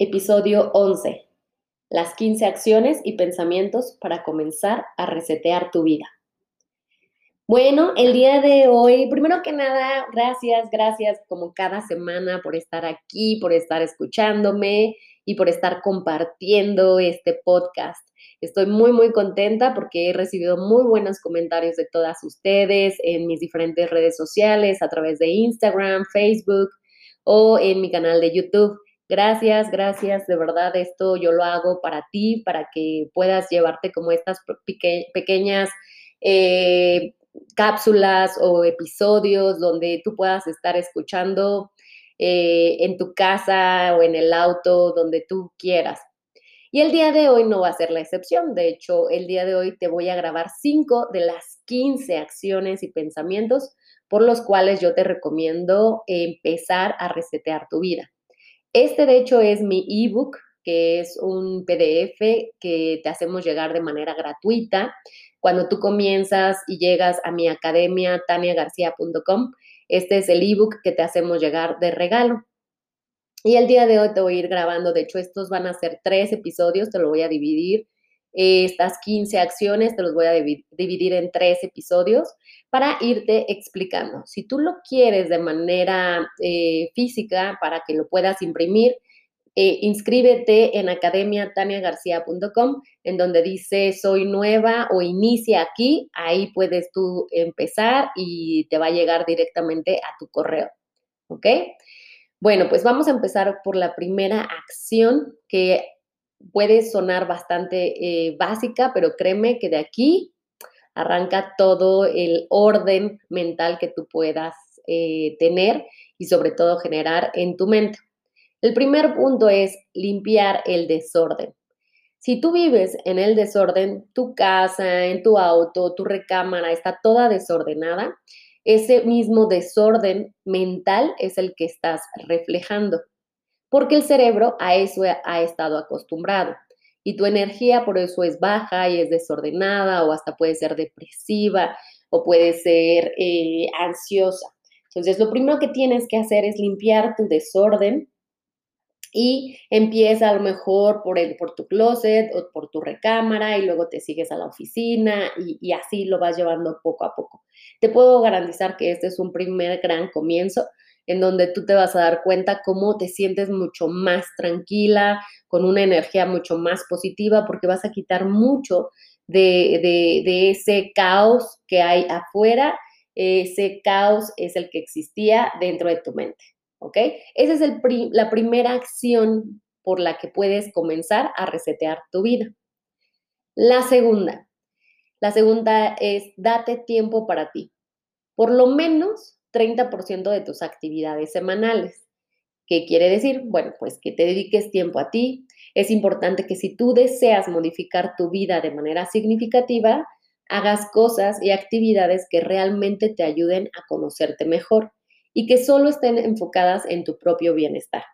Episodio 11. Las 15 acciones y pensamientos para comenzar a resetear tu vida. Bueno, el día de hoy, primero que nada, gracias, gracias como cada semana por estar aquí, por estar escuchándome y por estar compartiendo este podcast. Estoy muy, muy contenta porque he recibido muy buenos comentarios de todas ustedes en mis diferentes redes sociales, a través de Instagram, Facebook o en mi canal de YouTube. Gracias, gracias, de verdad esto yo lo hago para ti, para que puedas llevarte como estas pequeñas eh, cápsulas o episodios donde tú puedas estar escuchando eh, en tu casa o en el auto, donde tú quieras. Y el día de hoy no va a ser la excepción. De hecho, el día de hoy te voy a grabar cinco de las 15 acciones y pensamientos por los cuales yo te recomiendo empezar a resetear tu vida. Este, de hecho, es mi ebook, que es un PDF que te hacemos llegar de manera gratuita. Cuando tú comienzas y llegas a mi academia, taniagarcia.com, este es el ebook que te hacemos llegar de regalo. Y el día de hoy te voy a ir grabando, de hecho, estos van a ser tres episodios, te lo voy a dividir. Estas 15 acciones te los voy a dividir en tres episodios para irte explicando. Si tú lo quieres de manera eh, física para que lo puedas imprimir, eh, inscríbete en academiataniagarcia.com, en donde dice soy nueva o inicia aquí. Ahí puedes tú empezar y te va a llegar directamente a tu correo. ¿Ok? Bueno, pues vamos a empezar por la primera acción que puede sonar bastante eh, básica, pero créeme que de aquí arranca todo el orden mental que tú puedas eh, tener y sobre todo generar en tu mente. El primer punto es limpiar el desorden. Si tú vives en el desorden, tu casa, en tu auto, tu recámara está toda desordenada, ese mismo desorden mental es el que estás reflejando, porque el cerebro a eso ha estado acostumbrado y tu energía por eso es baja y es desordenada o hasta puede ser depresiva o puede ser eh, ansiosa. Entonces, lo primero que tienes que hacer es limpiar tu desorden y empieza a lo mejor por, el, por tu closet o por tu recámara y luego te sigues a la oficina y así lo vas llevando poco a poco. Te puedo garantizar que este es un primer gran comienzo en donde tú te vas a dar cuenta cómo te sientes mucho más tranquila, con una energía mucho más positiva, porque vas a quitar mucho de, ese caos que hay afuera. Ese caos es el que existía dentro de tu mente, ¿ok? Esa es el la primera acción por la que puedes comenzar a resetear tu vida. La segunda, la segunda es date tiempo para ti. Por lo menos 30% de tus actividades semanales. ¿Qué quiere decir? Bueno, pues que te dediques tiempo a ti. Es importante que si tú deseas modificar tu vida de manera significativa, hagas cosas y actividades que realmente te ayuden a conocerte mejor y que solo estén enfocadas en tu propio bienestar.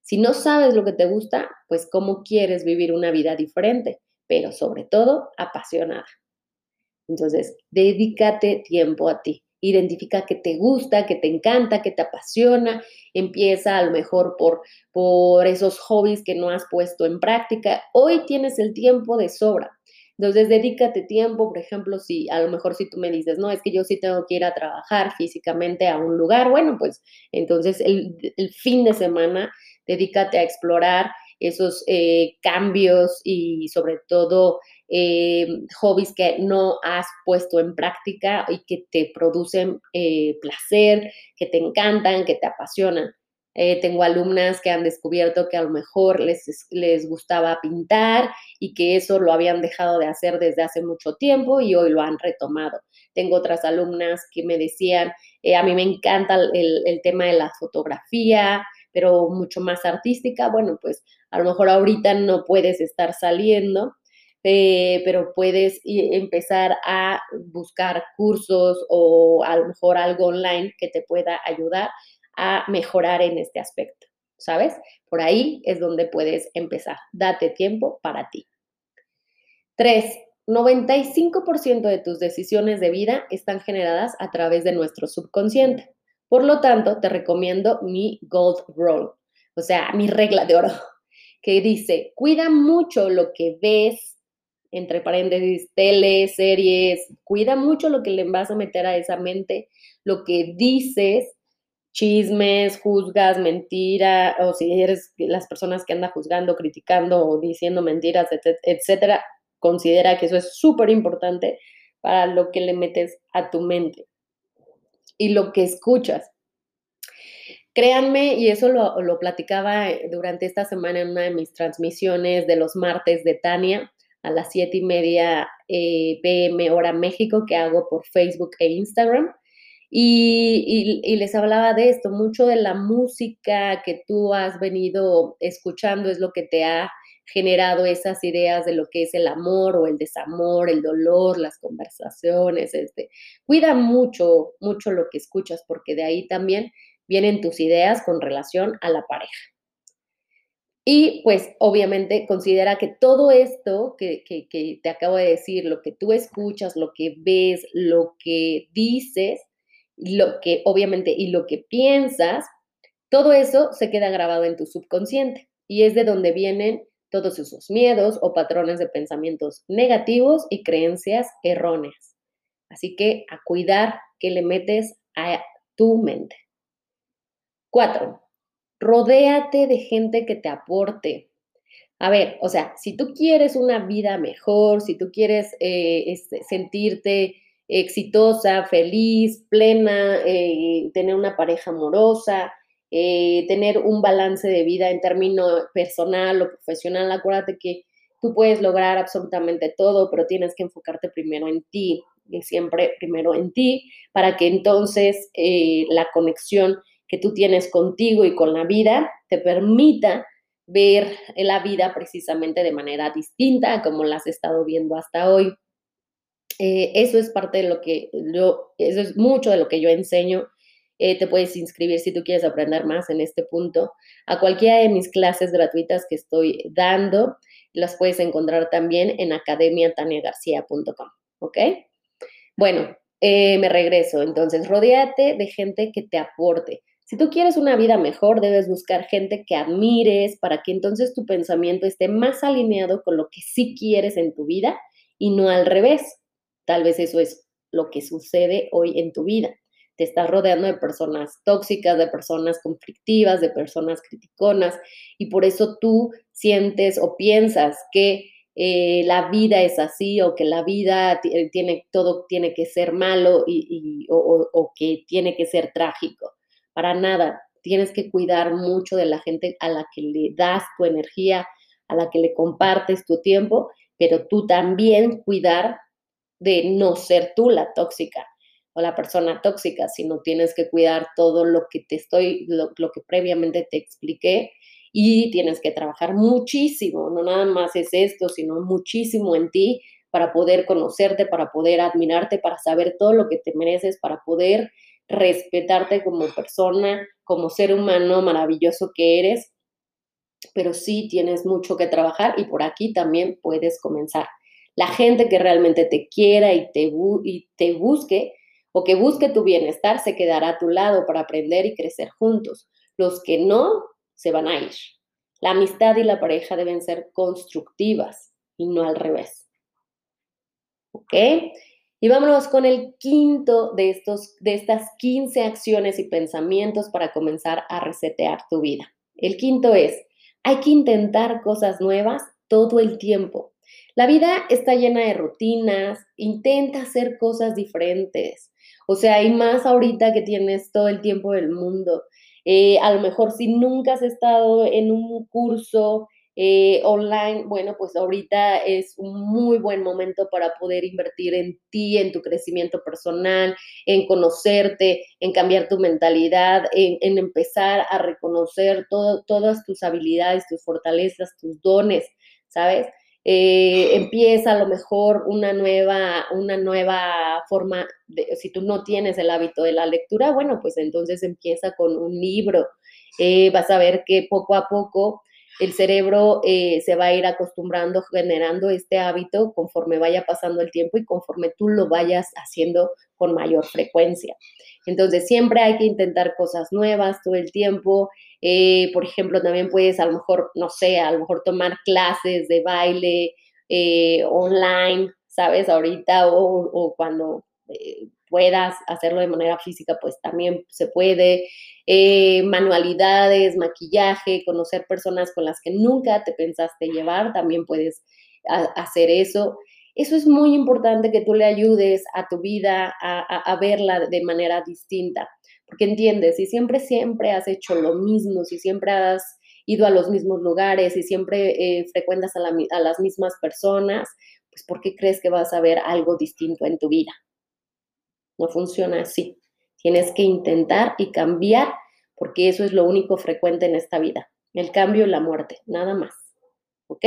Si no sabes lo que te gusta, pues cómo quieres vivir una vida diferente, pero sobre todo apasionada. Entonces, dedícate tiempo a ti identifica que te gusta, que te encanta, que te apasiona, empieza a lo mejor por, por esos hobbies que no has puesto en práctica. Hoy tienes el tiempo de sobra. Entonces, dedícate tiempo, por ejemplo, si a lo mejor si tú me dices, no, es que yo sí tengo que ir a trabajar físicamente a un lugar, bueno, pues entonces el, fin de semana dedícate a explorar esos eh, cambios y sobre todo eh, hobbies que no has puesto en práctica y que te producen eh, placer, que te encantan, que te apasionan. Eh, tengo alumnas que han descubierto que a lo mejor les, les gustaba pintar y que eso lo habían dejado de hacer desde hace mucho tiempo y hoy lo han retomado. Tengo otras alumnas que me decían, a mí me encanta el, el tema de la fotografía, pero mucho más artística, bueno, pues a lo mejor ahorita no puedes estar saliendo, eh, pero puedes empezar a buscar cursos o a lo mejor algo online que te pueda ayudar a mejorar en este aspecto, ¿sabes? Por ahí es donde puedes empezar. Date tiempo para ti. Tres, 95% de tus decisiones de vida están generadas a través de nuestro subconsciente. Por lo tanto, te recomiendo mi Gold Rule, o sea, mi regla de oro, que dice, cuida mucho lo que ves, entre paréntesis, tele, series, cuida mucho lo que le vas a meter a esa mente, lo que dices, chismes, juzgas, mentira, o si eres las personas que andan juzgando, criticando o diciendo mentiras, etcétera, considera que eso es súper importante para lo que le metes a tu mente y lo que escuchas. Créanme, y eso lo, lo, platicaba durante esta semana en una de mis transmisiones de los martes de Tania a las siete y media eh, pm hora México que hago por Facebook e Instagram. Y, y, les hablaba de esto, mucho de la música que tú has venido escuchando es lo que te ha generado esas ideas de lo que es el amor o el desamor, el dolor, las conversaciones. Este. Cuida mucho, mucho lo que escuchas porque de ahí también vienen tus ideas con relación a la pareja. Y pues obviamente considera que todo esto que, que, te acabo de decir, lo que tú escuchas, lo que ves, lo que dices, lo que obviamente y lo que piensas, todo eso se queda grabado en tu subconsciente y es de donde vienen todos esos miedos o patrones de pensamientos negativos y creencias erróneas. Así que a cuidar que le metes a tu mente. Cuatro, rodéate de gente que te aporte. A ver, o sea, si tú quieres una vida mejor, si tú quieres eh, este, sentirte exitosa, feliz, plena, eh, tener una pareja amorosa, eh, tener un balance de vida en términos personal o profesional, acuérdate que tú puedes lograr absolutamente todo, pero tienes que enfocarte primero en ti y siempre primero en ti para que entonces la conexión que tú tienes contigo y con la vida te permita ver la vida precisamente de manera distinta como la has estado viendo hasta hoy. Eh, eso es parte de lo que yo, eso es mucho de lo que yo enseño. Eh, te puedes inscribir si tú quieres aprender más en este punto a cualquiera de mis clases gratuitas que estoy dando. Las puedes encontrar también en academiataniagarcia.com, ¿ok? Bueno, eh, me regreso. Entonces, rodéate de gente que te aporte. Si tú quieres una vida mejor, debes buscar gente que admires para que entonces tu pensamiento esté más alineado con lo que sí quieres en tu vida y no al revés. Tal vez eso es lo que sucede hoy en tu vida. Te estás rodeando de personas tóxicas, de personas conflictivas, de personas criticonas y por eso tú sientes o piensas que eh, la vida es así o que la vida tiene todo tiene que ser malo y, o que tiene que ser trágico para nada. Tienes que cuidar mucho de la gente a la que le das tu energía, a la que le compartes tu tiempo, pero tú también cuidar de no ser tú la tóxica o la persona tóxica, sino tienes que cuidar todo lo que te estoy, lo, lo que previamente te expliqué y tienes que trabajar muchísimo, no nada más es esto, sino muchísimo en ti para poder conocerte, para poder admirarte, para saber todo lo que te mereces, para poder respetarte como persona, como ser humano maravilloso que eres, pero sí tienes mucho que trabajar y por aquí también puedes comenzar. La gente que realmente te quiera y te, y te busque o que busque tu bienestar se quedará a tu lado para aprender y crecer juntos. Los que no, se van a ir. La amistad y la pareja deben ser constructivas y no al revés. ¿Ok? Y vámonos con el quinto de, estos, de estas 15 acciones y pensamientos para comenzar a resetear tu vida. El quinto es, hay que intentar cosas nuevas todo el tiempo. La vida está llena de rutinas, intenta hacer cosas diferentes. O sea, hay más ahorita que tienes todo el tiempo del mundo. Eh, a lo mejor si nunca has estado en un curso eh, online, bueno, pues ahorita es un muy buen momento para poder invertir en ti, en tu crecimiento personal, en conocerte, en cambiar tu mentalidad, en, empezar a reconocer todas tus habilidades, tus fortalezas, tus dones, ¿sabes? Eh, empieza a lo mejor una nueva, una nueva forma, de, si tú no tienes el hábito de la lectura, bueno, pues entonces empieza con un libro. Eh, vas a ver que poco a poco el cerebro eh, se va a ir acostumbrando, generando este hábito conforme vaya pasando el tiempo y conforme tú lo vayas haciendo con mayor frecuencia. Entonces, siempre hay que intentar cosas nuevas todo el tiempo. Eh, por ejemplo, también puedes a lo mejor, no sé, a lo mejor tomar clases de baile eh, online, ¿sabes? Ahorita o, cuando puedas hacerlo de manera física, pues también se puede. Eh, manualidades, maquillaje, conocer personas con las que nunca te pensaste llevar, también puedes hacer eso. Eso es muy importante que tú le ayudes a tu vida a, verla de manera distinta, porque entiendes, si siempre, siempre has hecho lo mismo, si siempre has ido a los mismos lugares, y siempre eh, frecuentas a, a las mismas personas, pues ¿por qué crees que vas a ver algo distinto en tu vida? No funciona así. Tienes que intentar y cambiar porque eso es lo único frecuente en esta vida. El cambio y la muerte, nada más. ¿Ok?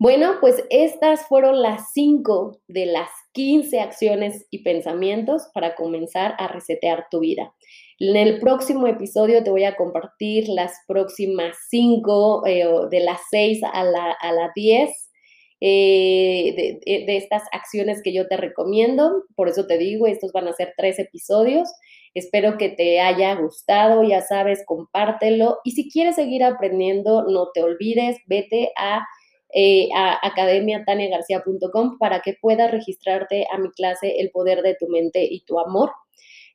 Bueno, pues estas fueron las cinco de las 15 acciones y pensamientos para comenzar a resetear tu vida. En el próximo episodio te voy a compartir las próximas cinco, eh, de las 6 a la, a la 10 eh, de, estas acciones que yo te recomiendo. Por eso te digo, estos van a ser tres episodios. Espero que te haya gustado, ya sabes, compártelo. Y si quieres seguir aprendiendo, no te olvides, vete a, eh, a para que puedas registrarte a mi clase El poder de tu mente y tu amor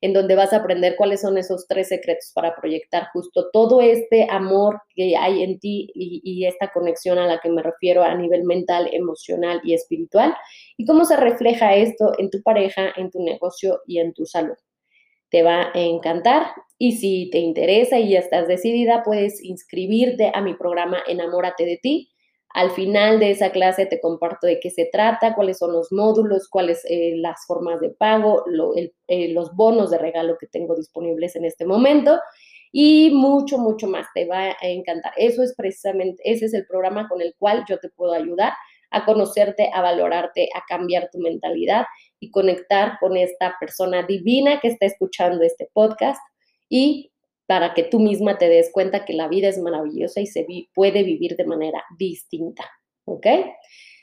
en donde vas a aprender cuáles son esos tres secretos para proyectar justo todo este amor que hay en ti y, esta conexión a la que me refiero a nivel mental, emocional y espiritual, y cómo se refleja esto en tu pareja, en tu negocio y en tu salud. Te va a encantar y si te interesa y ya estás decidida, puedes inscribirte a mi programa Enamórate de ti al final de esa clase te comparto de qué se trata, cuáles son los módulos, cuáles eh, las formas de pago, eh, los bonos de regalo que tengo disponibles en este momento y mucho, mucho más. Te va a encantar. Eso es precisamente, ese es el programa con el cual yo te puedo ayudar a conocerte, a valorarte, a cambiar tu mentalidad y conectar con esta persona divina que está escuchando este podcast y para que tú misma te des cuenta que la vida es maravillosa y se puede vivir de manera distinta. ¿Ok?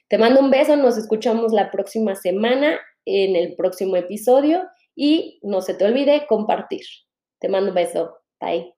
Te mando un beso, nos escuchamos la próxima semana en el próximo episodio y no se te olvide compartir. Te mando un beso. Bye.